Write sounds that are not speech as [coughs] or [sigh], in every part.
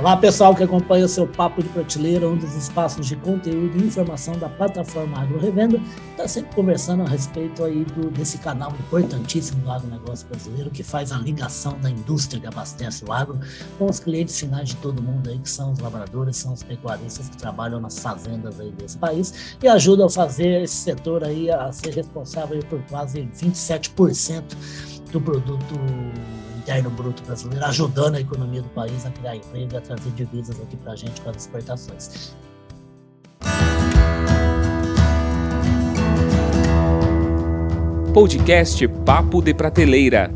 Olá, pessoal que acompanha o seu Papo de Prateleira, um dos espaços de conteúdo e informação da plataforma Agro Revenda. Está sempre conversando a respeito aí do, desse canal importantíssimo do agronegócio brasileiro, que faz a ligação da indústria que abastece o agro com os clientes finais de todo mundo aí, que são os lavradores, são os pecuaristas que trabalham nas fazendas aí desse país e ajudam a fazer esse setor aí a ser responsável por quase 27% do produto interno bruto brasileiro, ajudando a economia do país a criar emprego e a trazer divisas aqui para a gente com as exportações. Podcast Papo de Prateleira.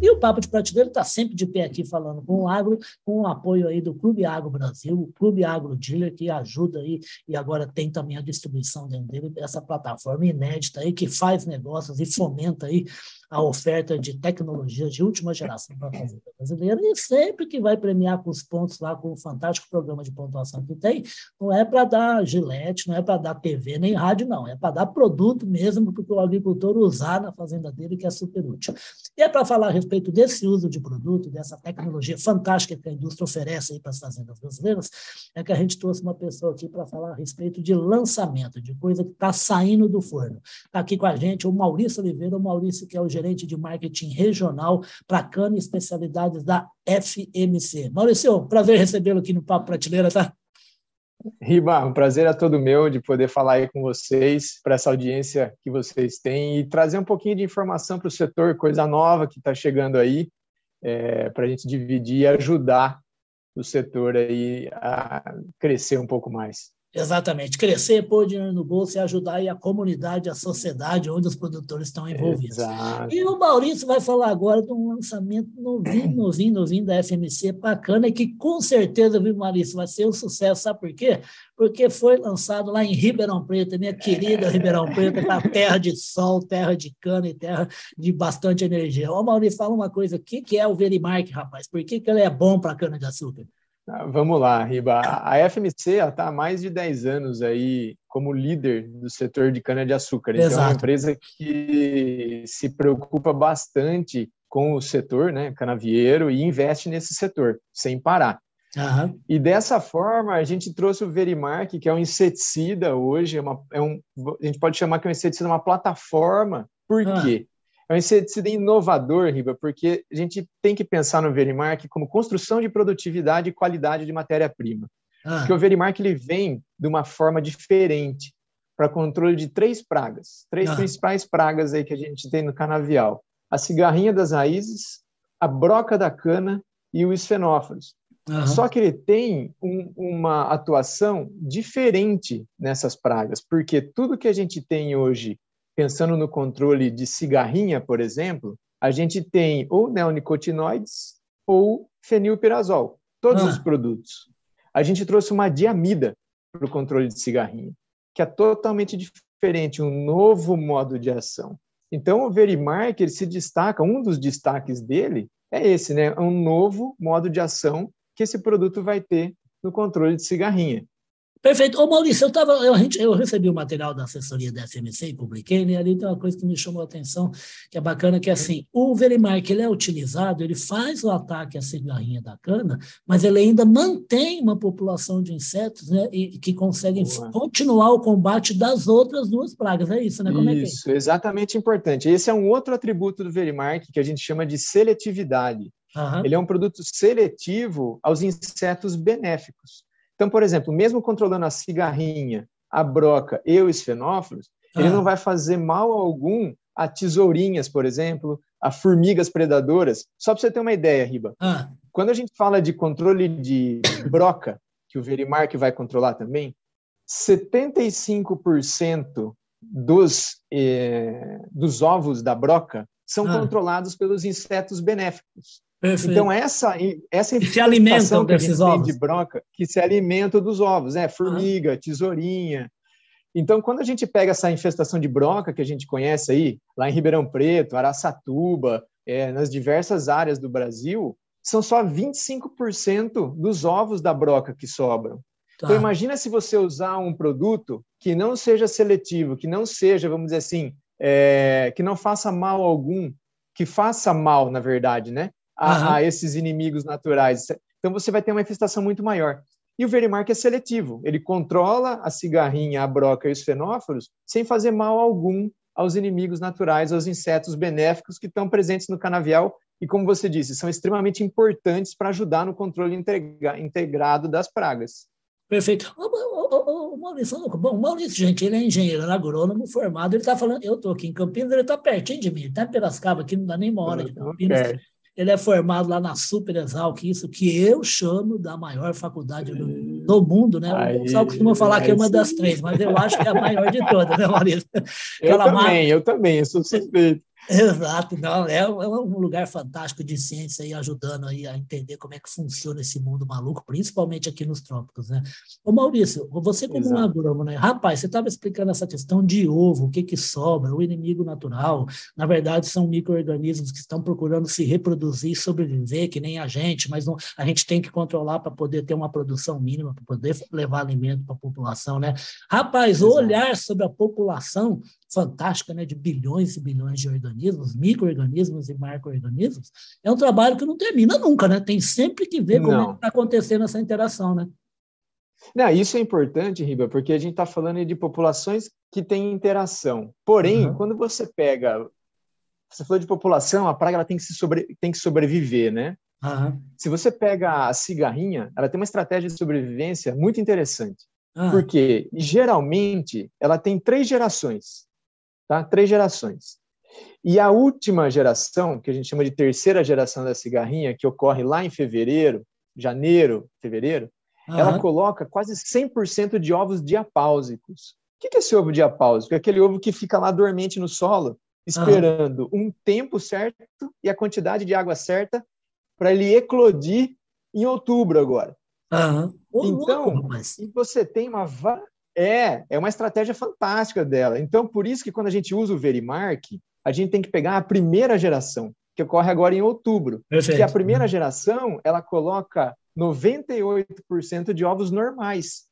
E o Papo de Prateleira está sempre de pé aqui falando com o agro, com o apoio aí do Clube Agro Brasil, o Clube Agro Dealer, que ajuda aí, e agora tem também a distribuição dentro dele, essa plataforma inédita aí, que faz negócios e fomenta aí a oferta de tecnologias de última geração para a fazenda brasileira, e sempre que vai premiar com os pontos lá, com o fantástico programa de pontuação que tem, não é para dar gilete, não é para dar TV nem rádio, não, é para dar produto mesmo para o agricultor usar na fazenda dele, que é super útil. E é para falar a respeito desse uso de produto, dessa tecnologia fantástica que a indústria oferece para as fazendas brasileiras, é que a gente trouxe uma pessoa aqui para falar a respeito de lançamento, de coisa que está saindo do forno. Está aqui com a gente o Maurício Oliveira, o Maurício que é o gerente de marketing regional para cana e especialidades da FMC. Maurício, prazer recebê-lo aqui no Papo Prateleira, tá? Riba, um prazer é todo meu de poder falar aí com vocês, para essa audiência que vocês têm e trazer um pouquinho de informação para o setor, coisa nova que está chegando aí, é, para a gente dividir e ajudar o setor aí a crescer um pouco mais. Exatamente. Crescer, pôr dinheiro no bolso e ajudar a comunidade, a sociedade onde os produtores estão envolvidos. Exato. E o Maurício vai falar agora de um lançamento novinho, [clears throat] novinho, novinho da FMC, bacana, e que com certeza, viu, Maurício, vai ser um sucesso. Sabe por quê? Porque foi lançado lá em Ribeirão Preto, minha querida Ribeirão Preto, é terra de sol, terra de cana e terra de bastante energia. Ô, Maurício, fala uma coisa, o que, que é o Verimark, rapaz? Por que, que ele é bom para cana-de-açúcar? Ah, vamos lá, Riba. A FMC está há mais de 10 anos aí como líder do setor de cana-de-açúcar. Então, é uma empresa que se preocupa bastante com o setor né, canavieiro e investe nesse setor, sem parar. Uhum. E dessa forma, a gente trouxe o Verimark, que é um inseticida hoje, é uma, é um, a gente pode chamar que é um inseticida, uma plataforma. Por uhum. quê? É um inseticida inovador, Riba, porque a gente tem que pensar no Verimark como construção de produtividade e qualidade de matéria-prima. Ah. Porque o Verimark ele vem de uma forma diferente para controle de três pragas, três ah. principais pragas aí que a gente tem no canavial: a cigarrinha das raízes, a broca da cana e o esfenófilos. Uhum. Só que ele tem um, uma atuação diferente nessas pragas, porque tudo que a gente tem hoje pensando no controle de cigarrinha, por exemplo, a gente tem ou neonicotinoides ou fenilpirazol, todos ah. os produtos. A gente trouxe uma diamida para o controle de cigarrinha, que é totalmente diferente, um novo modo de ação. Então, o Verimark ele se destaca, um dos destaques dele é esse, né? Um novo modo de ação que esse produto vai ter no controle de cigarrinha. Perfeito. Ô Maurício, eu, tava, eu, eu recebi o material da assessoria da FMC e publiquei, né? Ali tem uma coisa que me chamou a atenção, que é bacana, que é assim, o Verimark, ele é utilizado, ele faz o ataque à cigarrinha da cana, mas ele ainda mantém uma população de insetos, né? E que conseguem Boa. continuar o combate das outras duas pragas. É isso, né? Como isso, é é? exatamente importante. Esse é um outro atributo do Verimark que a gente chama de seletividade. Uhum. Ele é um produto seletivo aos insetos benéficos. Então, por exemplo, mesmo controlando a cigarrinha, a broca e os fenófilos, ah. ele não vai fazer mal algum a tesourinhas, por exemplo, a formigas predadoras. Só para você ter uma ideia, Riba. Ah. Quando a gente fala de controle de broca, que o Verimark vai controlar também, 75% dos, eh, dos ovos da broca são ah. controlados pelos insetos benéficos. Perfeito. Então, essa, essa que se alimentam desses ovos. de broca, que se alimentam dos ovos, né? Formiga, tesourinha. Então, quando a gente pega essa infestação de broca que a gente conhece aí, lá em Ribeirão Preto, Araçatuba, é, nas diversas áreas do Brasil, são só 25% dos ovos da broca que sobram. Tá. Então, imagina se você usar um produto que não seja seletivo, que não seja, vamos dizer assim, é, que não faça mal algum, que faça mal, na verdade, né? A, uhum. a esses inimigos naturais. Então você vai ter uma infestação muito maior. E o Verimark é seletivo, ele controla a cigarrinha, a broca e os fenóforos sem fazer mal algum aos inimigos naturais, aos insetos benéficos que estão presentes no canavial e, como você disse, são extremamente importantes para ajudar no controle integrado das pragas. Perfeito. Ô, ô, ô, Maurício, bom, Maurício, gente, ele é engenheiro agrônomo formado, ele está falando, eu estou aqui em Campinas, ele está pertinho de mim, está em Piracicaba, aqui não dá nem uma hora de Campinas. Okay. Ele é formado lá na Super Exalc, isso que eu chamo da maior faculdade do, do mundo, né? O pessoal costuma falar que é uma das três, mas eu acho que é a maior de todas, né, Maurício? Eu também, eu também, eu sou suspeito. Exato, não, é, é um lugar fantástico de ciência aí, ajudando aí a entender como é que funciona esse mundo maluco, principalmente aqui nos trópicos, né? Ô Maurício, você como Exato. um agrônomo, né? Rapaz, você estava explicando essa questão de ovo, o que que sobra, o inimigo natural, na verdade são micro-organismos que estão procurando se reproduzir e sobreviver, que nem a gente, mas não, a gente tem que controlar para poder ter uma produção mínima, para poder levar alimento para a população, né? Rapaz, Exato. olhar sobre a população fantástica, né, de bilhões e bilhões de organismos, micro-organismos e macro-organismos, é um trabalho que não termina nunca, né? Tem sempre que ver como é está acontecendo essa interação, né? Não, isso é importante, Riba, porque a gente está falando de populações que têm interação. Porém, uhum. quando você pega, você falou de população, a praga ela tem que, se sobre, tem que sobreviver, né? Uhum. Se você pega a cigarrinha, ela tem uma estratégia de sobrevivência muito interessante. Uhum. Porque, geralmente, ela tem três gerações tá? Três gerações. E a última geração, que a gente chama de terceira geração da cigarrinha, que ocorre lá em fevereiro, janeiro, fevereiro, uhum. ela coloca quase 100% de ovos diapáusicos. O que é esse ovo diapáusico? É aquele ovo que fica lá dormente no solo, esperando uhum. um tempo certo e a quantidade de água certa para ele eclodir em outubro agora. Uhum. Então, você tem uma é, é uma estratégia fantástica dela. Então, por isso que quando a gente usa o Verimark, a gente tem que pegar a primeira geração, que ocorre agora em outubro. Perfeito. E a primeira geração, ela coloca 98% de ovos normais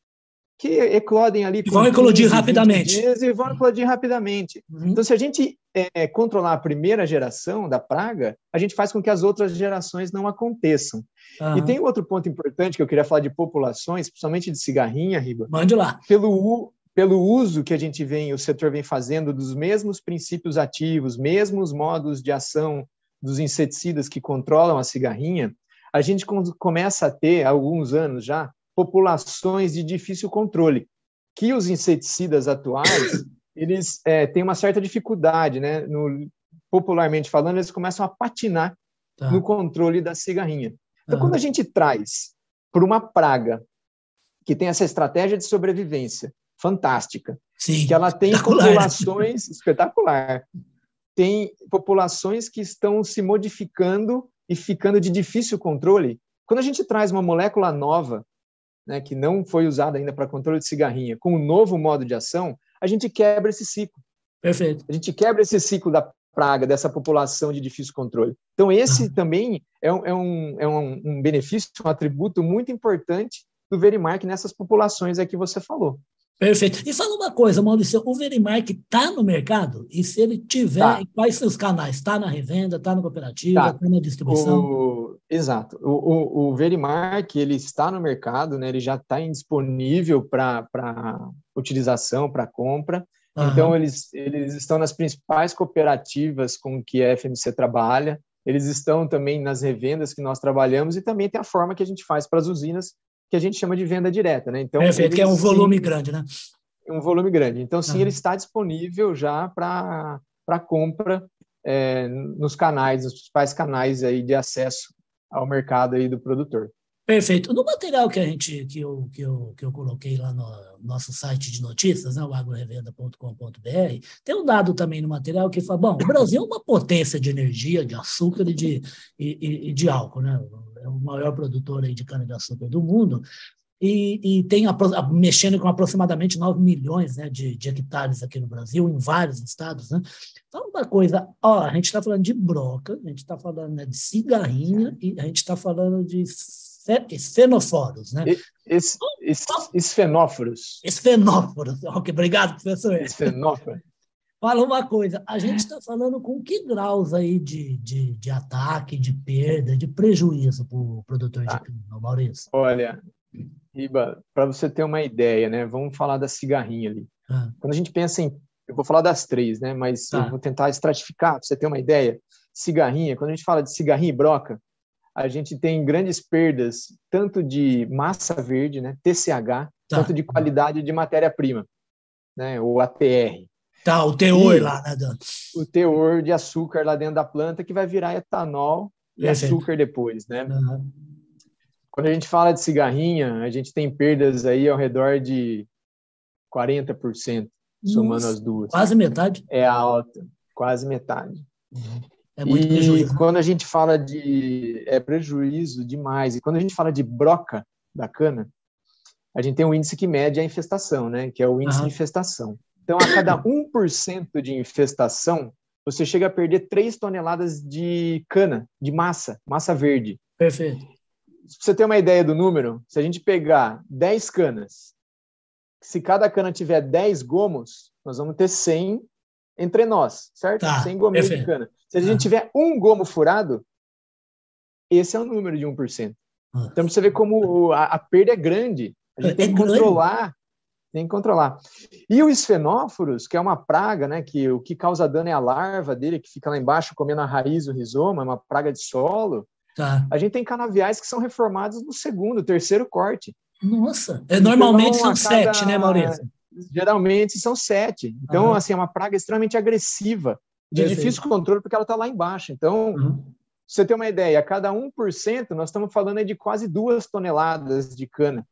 que eclodem ali. E vão eclodir rapidamente. e vão eclodir rapidamente. Uhum. Então, se a gente é, controlar a primeira geração da praga, a gente faz com que as outras gerações não aconteçam. Uhum. E tem outro ponto importante que eu queria falar de populações, principalmente de cigarrinha, Riba. Mande lá. Pelo, pelo uso que a gente vem, o setor vem fazendo dos mesmos princípios ativos, mesmos modos de ação dos inseticidas que controlam a cigarrinha, a gente começa a ter, há alguns anos já, populações de difícil controle, que os inseticidas atuais [coughs] eles é, têm uma certa dificuldade, né? No, popularmente falando, eles começam a patinar tá. no controle da cigarrinha. Então, uhum. quando a gente traz para uma praga que tem essa estratégia de sobrevivência fantástica, Sim, que ela tem populações espetacular, tem populações que estão se modificando e ficando de difícil controle. Quando a gente traz uma molécula nova né, que não foi usada ainda para controle de cigarrinha, com um novo modo de ação, a gente quebra esse ciclo. Perfeito. A gente quebra esse ciclo da praga, dessa população de difícil controle. Então, esse uhum. também é, um, é, um, é um, benefício, um atributo muito importante do Verimark nessas populações aí que você falou. Perfeito. E fala uma coisa, Maurício, o Verimark está no mercado? E se ele tiver, tá. quais são os canais? Está na revenda, está na cooperativa, está tá na distribuição? O... Exato. O, o, o, Verimark, ele está no mercado, né? ele já está disponível para utilização, para compra. Uhum. Então, eles, eles estão nas principais cooperativas com que a FMC trabalha, eles estão também nas revendas que nós trabalhamos e também tem a forma que a gente faz para as usinas que a gente chama de venda direta, né? Então, Perfeito, que é um volume sim, grande, né? Um volume grande. Então, sim, uhum. ele está disponível já para compra é, nos canais, nos principais canais aí de acesso ao mercado aí do produtor. Perfeito. No material que a gente que eu, que eu, que eu coloquei lá no nosso site de notícias, né, o agrorevenda.com.br, tem um dado também no material que fala, bom, o Brasil é uma potência de energia, de açúcar e de, e, e de álcool, né? é o maior produtor aí de cana-de-açúcar do mundo, e, e tem mexendo com aproximadamente 9 milhões né, de, de, hectares aqui no Brasil, em vários estados. Né? Então, uma coisa, ó, a gente está falando de broca, a gente está falando né, de cigarrinha e a gente está falando de esfenóforos, né? Es, es, esfenóforos. Esfenóforos. [laughs] Ok, obrigado, professor. Esfenóforos. Fala uma coisa, a gente está falando com que graus aí de, de, de ataque, de perda, de prejuízo para o produtor de ah, Maurício? Olha, Riba, para você ter uma ideia, né? Vamos falar da cigarrinha ali. Ah. Quando a gente pensa em, eu vou falar das três, né? Mas tá. eu vou tentar estratificar para você ter uma ideia. Cigarrinha, quando a gente fala de cigarrinha e broca, a gente tem grandes perdas tanto de massa verde, né? TCH, tá. quanto de qualidade de matéria-prima, né? O ATR. Tá, o teor e lá, né, Dan? O teor de açúcar lá dentro da planta que vai virar etanol e Perfeito. açúcar depois, né? Uhum. Quando a gente fala de cigarrinha, a gente tem perdas aí ao redor de 40%, somando Nossa, as duas. Quase metade? É alta, quase metade. É muito e prejuízo. Quando a gente fala de é prejuízo demais, e quando a gente fala de broca da cana, a gente tem um índice que mede a infestação, né? Que é o índice uhum. de infestação. Então, a cada 1% de infestação, você chega a perder 3 toneladas de cana, de massa, massa verde. Perfeito. Se você ter uma ideia do número, se a gente pegar 10 canas, se cada cana tiver 10 gomos, nós vamos ter 100 entre nós, certo? Tá, 100 gominhos de cana. Se a gente ah. tiver um gomo furado, esse é o número de 1%. Ah. Então, você vê como a, a perda é grande. A gente é, tem que controlar tem que controlar. E o esfenóforos, que é uma praga, né, que o que causa dano é a larva dele, que fica lá embaixo comendo a raiz do rizoma, é uma praga de solo. Tá. A gente tem canaviais que são reformados no segundo, terceiro corte. Nossa, é, normalmente então, são cada... sete, né, Maurício? Geralmente são sete. Então, uhum. assim, é uma praga extremamente agressiva, de Perfeito. difícil controle, porque ela está lá embaixo. Então, uhum. você ter uma ideia, a cada 1%, nós estamos falando de quase duas toneladas de cana.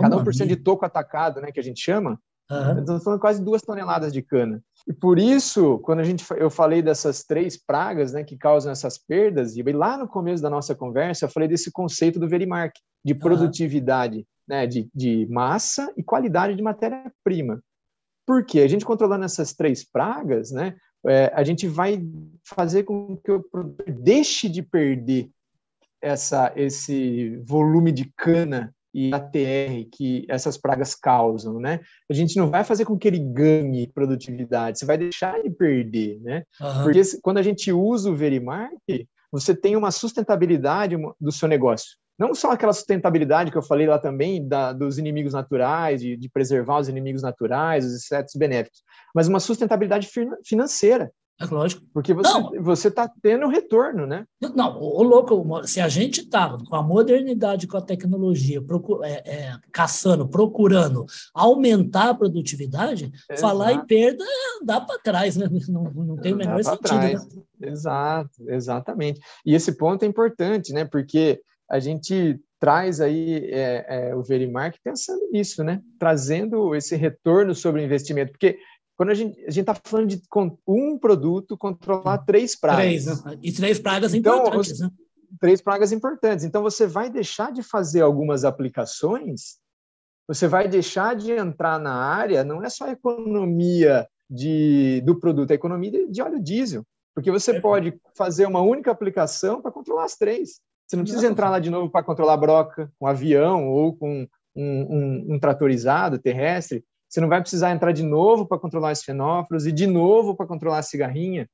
Cada 1% de toco atacado, né, que a gente chama, uhum. estamos falando quase duas toneladas de cana. E por isso, quando a gente, eu falei dessas três pragas né, que causam essas perdas, e lá no começo da nossa conversa, eu falei desse conceito do Verimark, de produtividade, uhum. né, de, de massa e qualidade de matéria-prima. Por quê? A gente controlando essas três pragas, né, é, a gente vai fazer com que o produtor deixe de perder essa, esse volume de cana e ATR que essas pragas causam, né? A gente não vai fazer com que ele ganhe produtividade, você vai deixar ele perder, né? Uhum. Porque quando a gente usa o Verimark, você tem uma sustentabilidade do seu negócio. Não só aquela sustentabilidade que eu falei lá também da, dos inimigos naturais, de, de preservar os inimigos naturais, os insetos benéficos, mas uma sustentabilidade financeira. É lógico. Porque você está tendo retorno, né? Não, o louco, se a gente está com a modernidade, com a tecnologia, procura, é, é, caçando, procurando aumentar a produtividade, Exato. falar em perda é andar para trás, né? [laughs] Não, não tem o menor sentido. Né? Exato, exatamente. E esse ponto é importante, né? Porque a gente traz aí é, é, o Verimark pensando nisso, né? Trazendo esse retorno sobre o investimento, porque quando a gente a está falando de um produto controlar três pragas. Três, né? E três pragas então, importantes, né? Três pragas importantes. Então, você vai deixar de fazer algumas aplicações, você vai deixar de entrar na área, não é só a economia de, do produto, é a economia de, de óleo diesel. Porque você é. pode fazer uma única aplicação para controlar as três. Você não precisa entrar lá de novo para controlar a broca, com um avião ou com um, um, um tratorizado terrestre. Você não vai precisar entrar de novo para controlar os fenófilos e de novo para controlar a cigarrinha.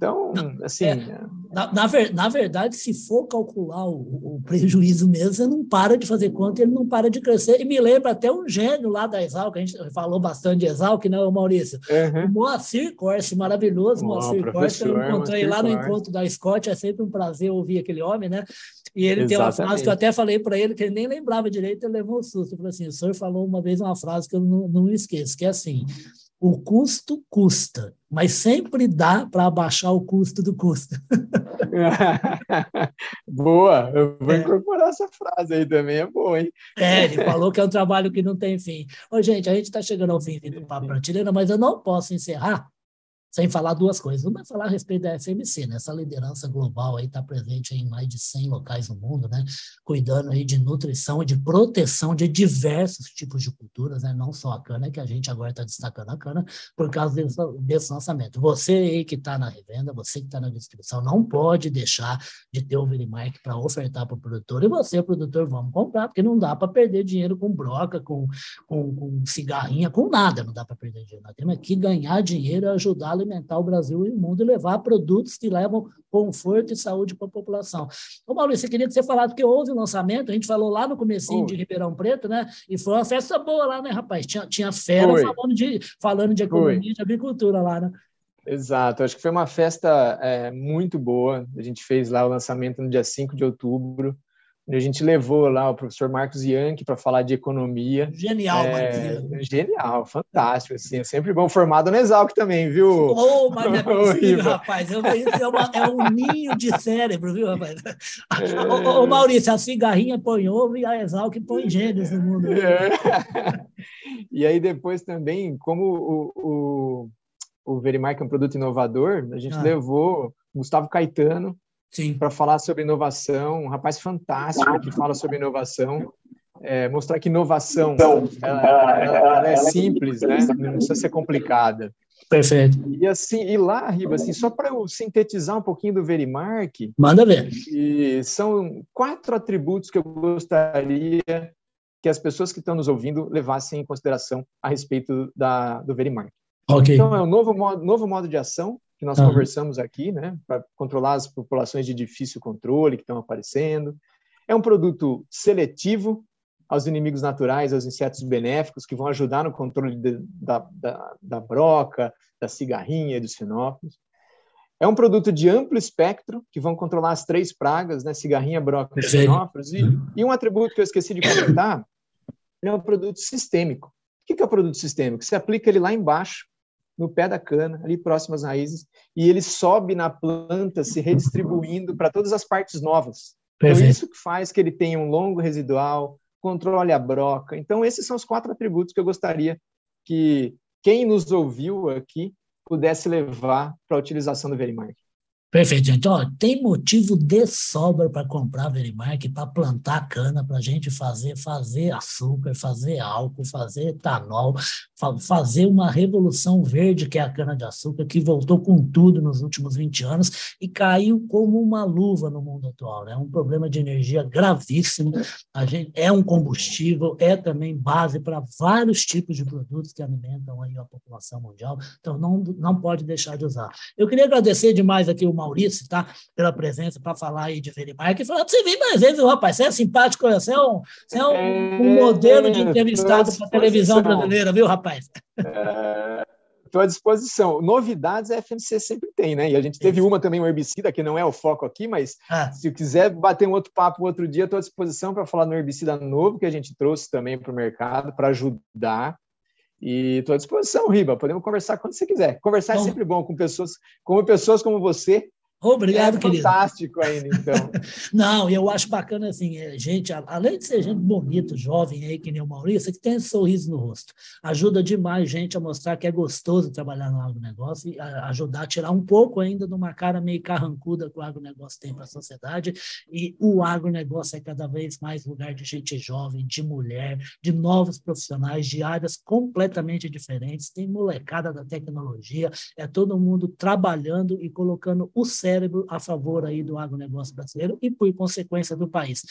Então, assim. É, na, na, ver, na, verdade, se for calcular o, o, prejuízo mesmo, você não para de fazer conta, ele não para de crescer. E me lembra até um gênio lá da Exalc, a gente falou bastante de Exalc, não, né, Maurício? Uhum. O Moacir Corse, maravilhoso, oh, Moacir Corse, eu encontrei lá no encontro da Scott, é sempre um prazer ouvir aquele homem, né? E ele Exatamente. tem uma frase que eu até falei para ele, que ele nem lembrava direito, ele levou um susto. Ele falou assim: o senhor falou uma vez uma frase que eu não, não esqueço, que é assim: o custo custa, mas sempre dá para abaixar o custo do custo. [laughs] boa, eu vou é. incorporar essa frase aí também, é boa, hein? É, ele falou que é um trabalho que não tem fim. Ô, gente, a gente está chegando ao fim do Papo Prateleira, mas eu não posso encerrar sem falar duas coisas. Uma é falar a respeito da FMC, né? Essa liderança global aí está presente em mais de 100 locais no mundo, né? Cuidando aí de nutrição e de proteção de diversos tipos de culturas, né? Não só a cana, que a gente agora está destacando a cana por causa desse, desse lançamento. Você aí que está na revenda, você que está na distribuição, não pode deixar de ter o Verimark para ofertar para o produtor. E você, produtor, vamos comprar, porque não dá para perder dinheiro com broca, com, com, com cigarrinha, com nada, não dá para perder dinheiro. Nós temos que ganhar dinheiro e ajudar alimentar o Brasil e o mundo e levar produtos que levam conforto e saúde para a população. Ô Maurício, eu queria que você falasse, porque houve o um lançamento, a gente falou lá no comecinho de Ribeirão Preto, né? E foi uma festa boa lá, né, rapaz? Tinha, tinha fera falando de, falando de economia e de agricultura lá, né? Exato, acho que foi uma festa é, muito boa. A gente fez lá o lançamento no dia 5 de outubro. A gente levou lá o professor Marcos Yankee para falar de economia. Genial, é, Marcos. Genial, fantástico. Assim, é sempre bom formado no Exalc também, viu? Ô, oh, mas é [laughs] possível, rapaz. É, é, uma, é, um ninho de cérebro, viu, rapaz? É... Ô, ô, Maurício, a cigarrinha põe ovo e a Exalc põe gênios no mundo. É. [laughs] E aí depois também, como o, o, o Verimark é um produto inovador, a gente ah. levou Gustavo Caetano, para falar sobre inovação, um rapaz fantástico que fala sobre inovação, é, mostrar que inovação ela, ela, ela, é simples, né? não precisa ser complicada. Perfeito. E assim, e lá, Riba, assim, só para eu sintetizar um pouquinho do Verimark. Manda ver. são quatro atributos que eu gostaria que as pessoas que estão nos ouvindo levassem em consideração a respeito da, do Verimark. Okay. Então, é um novo modo, novo modo de ação, que nós uhum. conversamos aqui, né, para controlar as populações de difícil controle que estão aparecendo. É um produto seletivo aos inimigos naturais, aos insetos benéficos, que vão ajudar no controle de, da, da, da broca, da cigarrinha e dos fenófilos. É um produto de amplo espectro, que vão controlar as três pragas, né, cigarrinha, broca e fenófilos. E, e um atributo que eu esqueci de comentar, é um produto sistêmico. O que é o produto sistêmico? Você aplica ele lá embaixo, no pé da cana, ali próximo às raízes, e ele sobe na planta, se redistribuindo para todas as partes novas. Então, isso que faz que ele tenha um longo residual, controle a broca. Então, esses são os quatro atributos que eu gostaria que quem nos ouviu aqui pudesse levar para a utilização do Verimark. Perfeito, gente. Ó, tem motivo de sobra para comprar Verimark, para plantar cana, para a gente fazer, fazer açúcar, fazer álcool, fazer etanol, fa fazer uma revolução verde, que é a cana-de-açúcar, que voltou com tudo nos últimos 20 anos e caiu como uma luva no mundo atual. É né? um problema de energia gravíssimo. A gente, é um combustível, é também base para vários tipos de produtos que alimentam aí a população mundial. Então, não, não pode deixar de usar. Eu queria agradecer demais aqui o Maurício, tá? Pela presença para falar aí de Verimark. E falar para você vir mais vezes, rapaz. Você é simpático, você é um, você é um, um modelo de entrevistado para a televisão brasileira, viu, rapaz? Estou à disposição. Novidades a FMC sempre tem, né? E a gente teve uma também, um herbicida, que não é o foco aqui, mas ah. se quiser bater um outro papo outro dia, estou à disposição para falar no herbicida novo que a gente trouxe também para o mercado, para ajudar. E estou à disposição, Riba. Podemos conversar quando você quiser. Conversar é então, é sempre bom com pessoas como pessoas como você, Obrigado, é querido. Fantástico ainda, então. [laughs] Não, eu acho bacana assim, é, gente, além de ser gente bonita, jovem aí, que nem o Maurício, que tem esse sorriso no rosto. Ajuda demais gente a mostrar que é gostoso trabalhar no agronegócio e ajudar a tirar um pouco ainda de uma cara meio carrancuda que o agronegócio tem para a sociedade. E o agronegócio é cada vez mais lugar de gente jovem, de mulher, de novos profissionais, de áreas completamente diferentes. Tem molecada da tecnologia, é todo mundo trabalhando e colocando o cérebro cérebro a favor aí do agronegócio brasileiro e, por consequência, do país.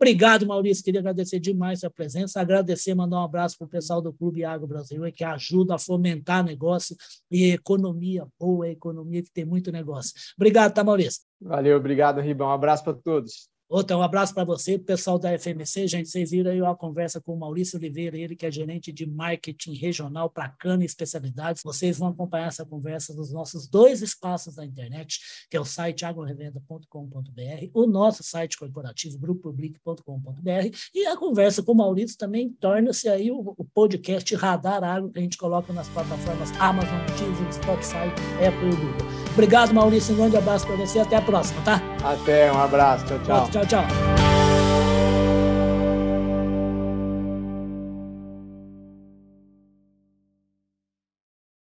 Obrigado, Maurício. Queria agradecer demais a presença, agradecer, mandar um abraço para o pessoal do Clube Agro Brasil, que ajuda a fomentar negócio e economia boa, economia que tem muito negócio. Obrigado, tá, Maurício? Valeu, obrigado, Ribão. Um abraço para todos. Outra, um abraço para você, pessoal da FMC. Gente, vocês viram aí a conversa com o Maurício Oliveira, ele que é gerente de marketing regional para cana e especialidades. Vocês vão acompanhar essa conversa nos nossos dois espaços da internet, que é o site agrorevenda.com.br, o nosso site corporativo grupopublic.com.br e a conversa com o Maurício também torna-se aí o, o, podcast Radar Agro que a gente coloca nas plataformas Amazon, Deezer, Spotify, Apple e Google. Obrigado, Maurício. Um grande abraço para você. Até a próxima, tá? Até, um abraço. Tchau, tchau. Tchau, tchau.